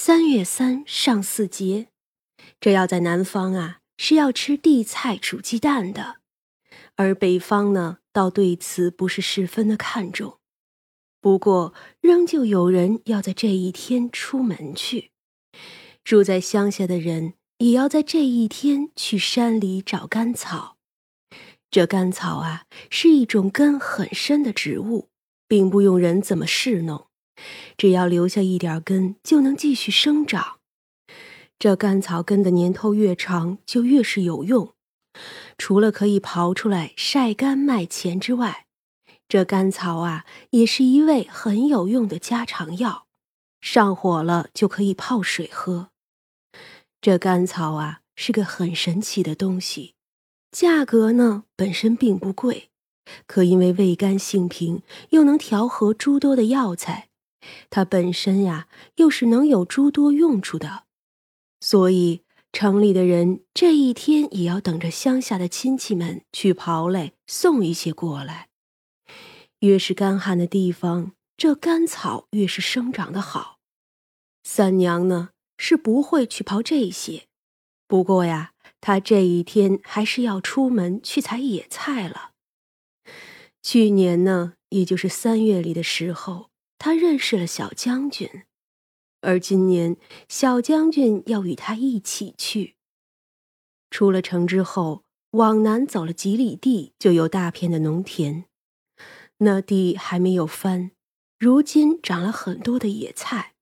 三月三上巳节，这要在南方啊是要吃地菜煮鸡蛋的，而北方呢倒对此不是十分的看重。不过仍旧有人要在这一天出门去，住在乡下的人也要在这一天去山里找甘草。这甘草啊是一种根很深的植物，并不用人怎么侍弄。只要留下一点根，就能继续生长。这甘草根的年头越长，就越是有用。除了可以刨出来晒干卖钱之外，这甘草啊，也是一味很有用的家常药。上火了就可以泡水喝。这甘草啊，是个很神奇的东西，价格呢本身并不贵，可因为味甘性平，又能调和诸多的药材。它本身呀，又是能有诸多用处的，所以城里的人这一天也要等着乡下的亲戚们去刨来送一些过来。越是干旱的地方，这甘草越是生长的好。三娘呢是不会去刨这些，不过呀，她这一天还是要出门去采野菜了。去年呢，也就是三月里的时候。他认识了小将军，而今年小将军要与他一起去。出了城之后，往南走了几里地，就有大片的农田。那地还没有翻，如今长了很多的野菜，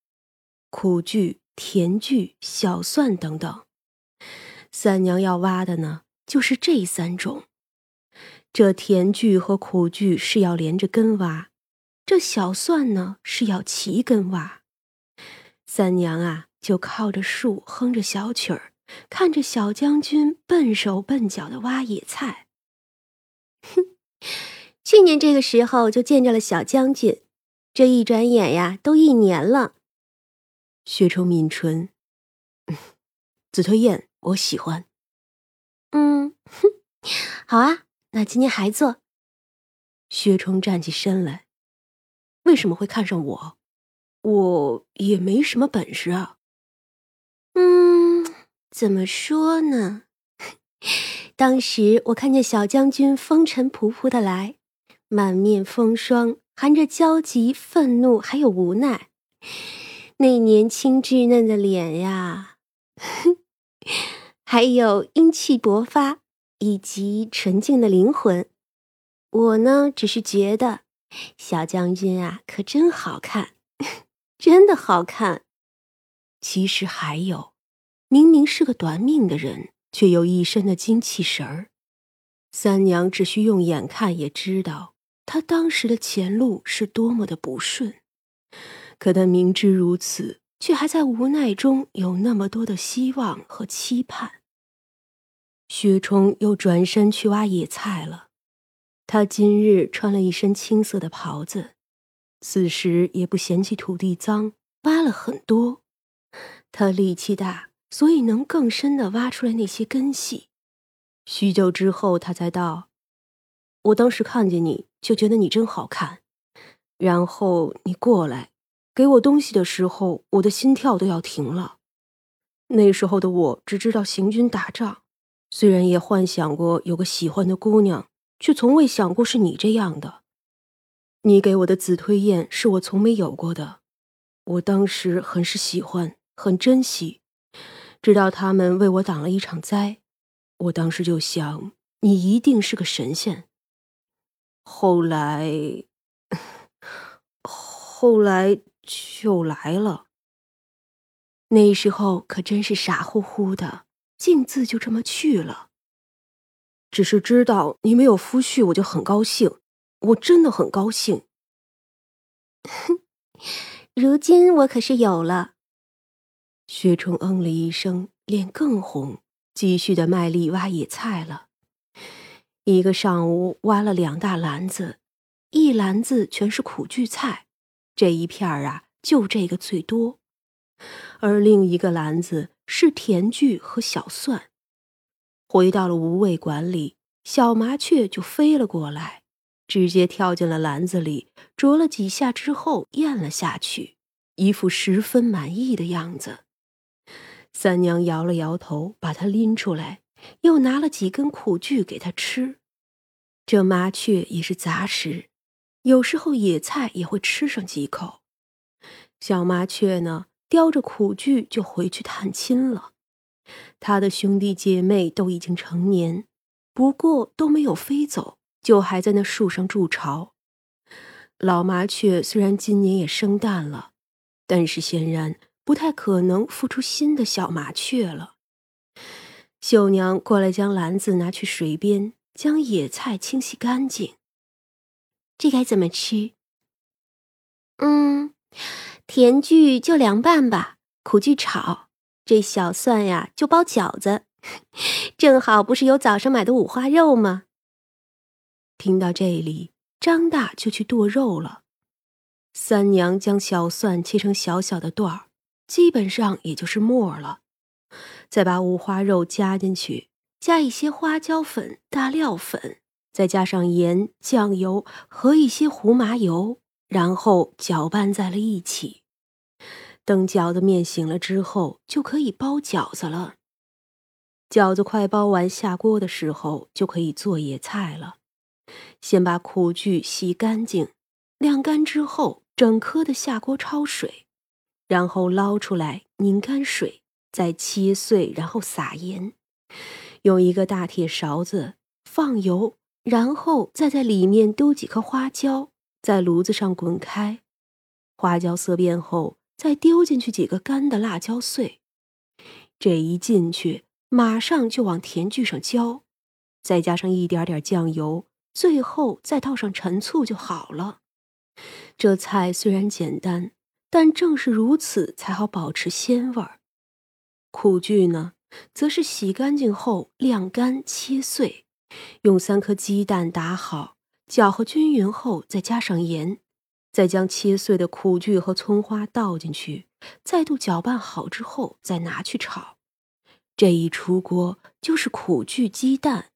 苦苣、甜苣、小蒜等等。三娘要挖的呢，就是这三种。这甜苣和苦苣是要连着根挖。这小蒜呢是要齐根挖，三娘啊就靠着树哼着小曲儿，看着小将军笨手笨脚的挖野菜。哼，去年这个时候就见着了小将军，这一转眼呀都一年了。薛冲抿唇，紫推燕我喜欢。嗯，哼，好啊，那今天还做。薛冲站起身来。为什么会看上我？我也没什么本事啊。嗯，怎么说呢？当时我看见小将军风尘仆仆的来，满面风霜，含着焦急、愤怒，还有无奈。那年轻稚嫩的脸呀，还有英气勃发，以及纯净的灵魂。我呢，只是觉得。小将军啊，可真好看，真的好看。其实还有，明明是个短命的人，却有一身的精气神儿。三娘只需用眼看也知道，他当时的前路是多么的不顺。可他明知如此，却还在无奈中有那么多的希望和期盼。薛冲又转身去挖野菜了。他今日穿了一身青色的袍子，此时也不嫌弃土地脏，挖了很多。他力气大，所以能更深的挖出来那些根系。许久之后，他才道：“我当时看见你就觉得你真好看，然后你过来给我东西的时候，我的心跳都要停了。那时候的我只知道行军打仗，虽然也幻想过有个喜欢的姑娘。”却从未想过是你这样的。你给我的紫推燕是我从没有过的，我当时很是喜欢，很珍惜，直到他们为我挡了一场灾，我当时就想你一定是个神仙。后来，后来就来了。那时候可真是傻乎乎的，径自就这么去了。只是知道你没有夫婿，我就很高兴，我真的很高兴。哼，如今我可是有了。薛冲嗯了一声，脸更红，继续的卖力挖野菜了。一个上午挖了两大篮子，一篮子全是苦苣菜，这一片儿啊就这个最多，而另一个篮子是甜苣和小蒜。回到了无味馆里，小麻雀就飞了过来，直接跳进了篮子里，啄了几下之后咽了下去，一副十分满意的样子。三娘摇了摇头，把它拎出来，又拿了几根苦苣给它吃。这麻雀也是杂食，有时候野菜也会吃上几口。小麻雀呢，叼着苦苣就回去探亲了。他的兄弟姐妹都已经成年，不过都没有飞走，就还在那树上筑巢。老麻雀虽然今年也生蛋了，但是显然不太可能孵出新的小麻雀了。秀娘过来将篮子拿去水边，将野菜清洗干净。这该怎么吃？嗯，甜苣就凉拌吧，苦苣炒。这小蒜呀，就包饺子，正好不是有早上买的五花肉吗？听到这里，张大就去剁肉了。三娘将小蒜切成小小的段儿，基本上也就是末了，再把五花肉加进去，加一些花椒粉、大料粉，再加上盐、酱油和一些胡麻油，然后搅拌在了一起。等饺子面醒了之后，就可以包饺子了。饺子快包完下锅的时候，就可以做野菜了。先把苦苣洗干净，晾干之后，整颗的下锅焯水，然后捞出来拧干水，再切碎，然后撒盐，用一个大铁勺子放油，然后再在里面丢几颗花椒，在炉子上滚开，花椒色变后。再丢进去几个干的辣椒碎，这一进去，马上就往甜苣上浇，再加上一点点酱油，最后再倒上陈醋就好了。这菜虽然简单，但正是如此才好保持鲜味儿。苦苣呢，则是洗干净后晾干切碎，用三颗鸡蛋打好，搅和均匀后，再加上盐。再将切碎的苦苣和葱花倒进去，再度搅拌好之后，再拿去炒。这一出锅就是苦苣鸡蛋。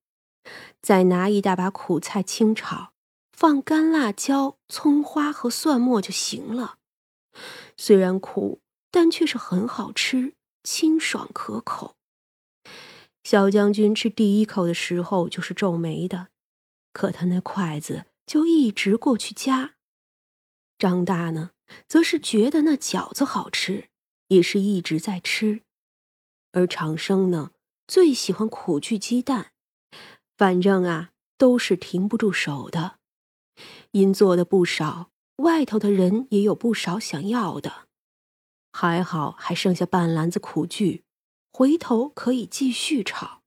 再拿一大把苦菜清炒，放干辣椒、葱花和蒜末就行了。虽然苦，但却是很好吃，清爽可口。小将军吃第一口的时候就是皱眉的，可他那筷子就一直过去夹。张大呢，则是觉得那饺子好吃，也是一直在吃；而长生呢，最喜欢苦苣鸡蛋，反正啊，都是停不住手的。因做的不少，外头的人也有不少想要的，还好还剩下半篮子苦苣，回头可以继续炒。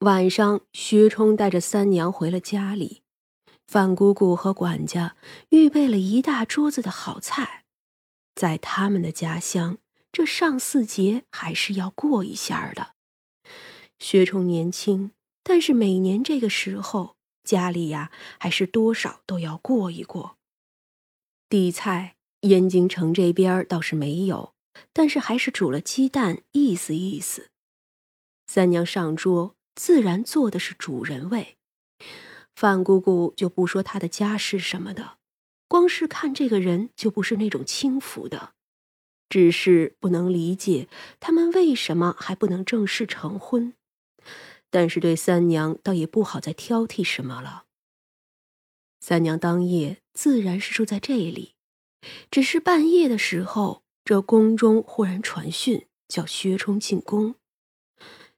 晚上，薛冲带着三娘回了家里。范姑姑和管家预备了一大桌子的好菜，在他们的家乡，这上巳节还是要过一下的。薛冲年轻，但是每年这个时候，家里呀还是多少都要过一过。地菜燕京城这边倒是没有，但是还是煮了鸡蛋，意思意思。三娘上桌，自然做的是主人味。范姑姑就不说她的家世什么的，光是看这个人就不是那种轻浮的，只是不能理解他们为什么还不能正式成婚。但是对三娘倒也不好再挑剔什么了。三娘当夜自然是住在这里，只是半夜的时候，这宫中忽然传讯，叫薛冲进宫。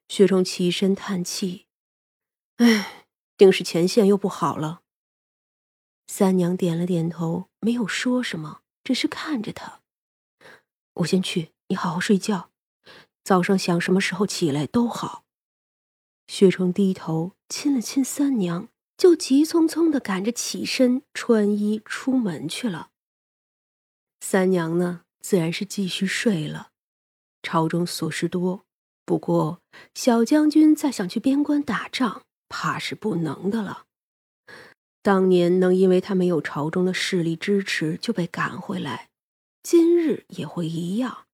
薛冲起身叹气：“唉。”定是前线又不好了。三娘点了点头，没有说什么，只是看着他。我先去，你好好睡觉，早上想什么时候起来都好。薛冲低头亲了亲三娘，就急匆匆的赶着起身穿衣出门去了。三娘呢，自然是继续睡了。朝中琐事多，不过小将军再想去边关打仗。怕是不能的了。当年能因为他没有朝中的势力支持就被赶回来，今日也会一样，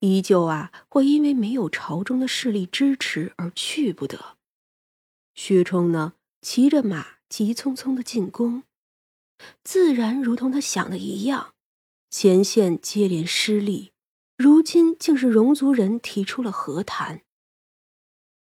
依旧啊会因为没有朝中的势力支持而去不得。薛冲呢，骑着马急匆匆的进宫，自然如同他想的一样，前线接连失利，如今竟是戎族人提出了和谈。